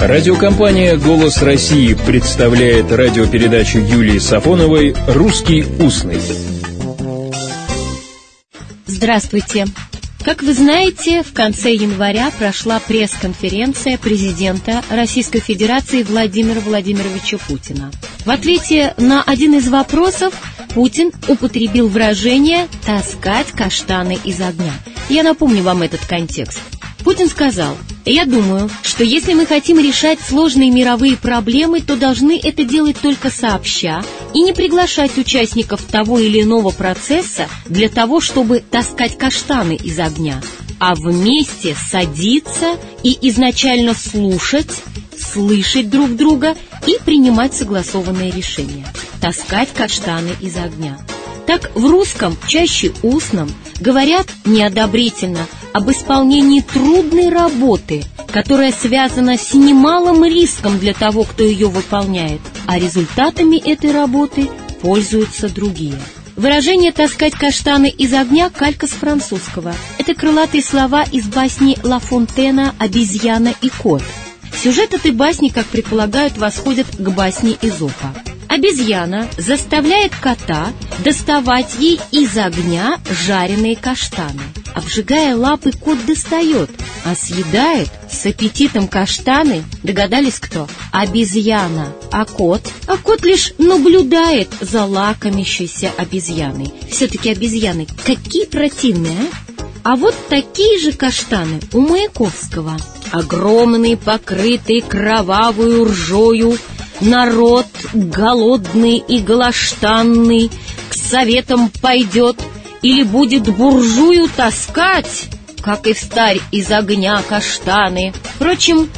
Радиокомпания «Голос России» представляет радиопередачу Юлии Сафоновой «Русский устный». Здравствуйте. Как вы знаете, в конце января прошла пресс-конференция президента Российской Федерации Владимира Владимировича Путина. В ответе на один из вопросов Путин употребил выражение «таскать каштаны из огня». Я напомню вам этот контекст. Путин сказал, я думаю, что если мы хотим решать сложные мировые проблемы, то должны это делать только сообща и не приглашать участников того или иного процесса для того, чтобы таскать каштаны из огня, а вместе садиться и изначально слушать, слышать друг друга и принимать согласованные решения. Таскать каштаны из огня. Так в русском, чаще устном, говорят неодобрительно об исполнении трудной работы, которая связана с немалым риском для того, кто ее выполняет, а результатами этой работы пользуются другие. Выражение «таскать каштаны из огня» калька с французского. Это крылатые слова из басни Ла Фонтена «Обезьяна и кот». Сюжет этой басни, как предполагают, восходит к басне Изопа. Обезьяна заставляет кота доставать ей из огня жареные каштаны. Обжигая лапы, кот достает, а съедает с аппетитом каштаны, догадались кто? Обезьяна. А кот? А кот лишь наблюдает за лакомящейся обезьяной. Все-таки обезьяны какие противные, а? А вот такие же каштаны у Маяковского. Огромные, покрытые кровавую ржою, Народ голодный и голоштанный К советам пойдет Или будет буржую таскать, Как и встарь из огня каштаны. Впрочем,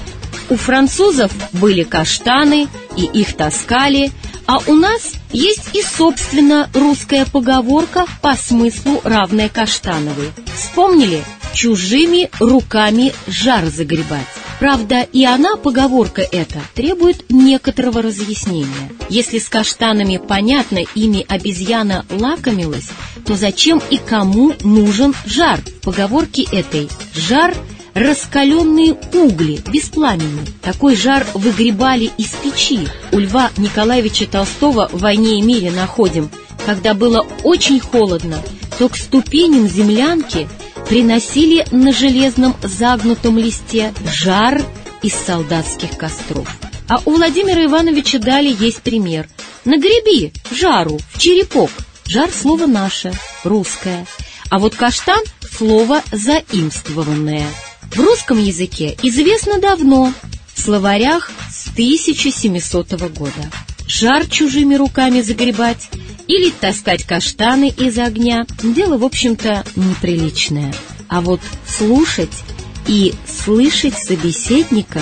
у французов были каштаны, и их таскали, а у нас есть и, собственно, русская поговорка по смыслу равная каштановой. Вспомнили? Чужими руками жар загребать. Правда, и она, поговорка эта, требует некоторого разъяснения. Если с каштанами понятно, ими обезьяна лакомилась, то зачем и кому нужен жар? В поговорке этой «жар» раскаленные угли, без пламени. Такой жар выгребали из печи. У Льва Николаевича Толстого в «Войне и мире» находим. Когда было очень холодно, то к ступеням землянки приносили на железном загнутом листе жар из солдатских костров. А у Владимира Ивановича дали есть пример. Нагреби жару в черепок. Жар — слово наше, русское. А вот каштан — слово заимствованное. В русском языке известно давно, в словарях с 1700 года. Жар чужими руками загребать или таскать каштаны из огня – дело, в общем-то, неприличное. А вот слушать и слышать собеседника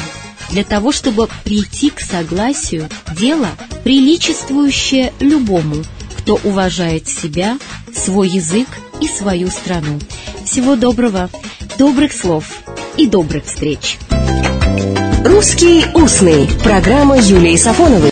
для того, чтобы прийти к согласию – дело, приличествующее любому, кто уважает себя, свой язык и свою страну. Всего доброго, добрых слов и добрых встреч! «Русский устный» – программа Юлии Сафоновой.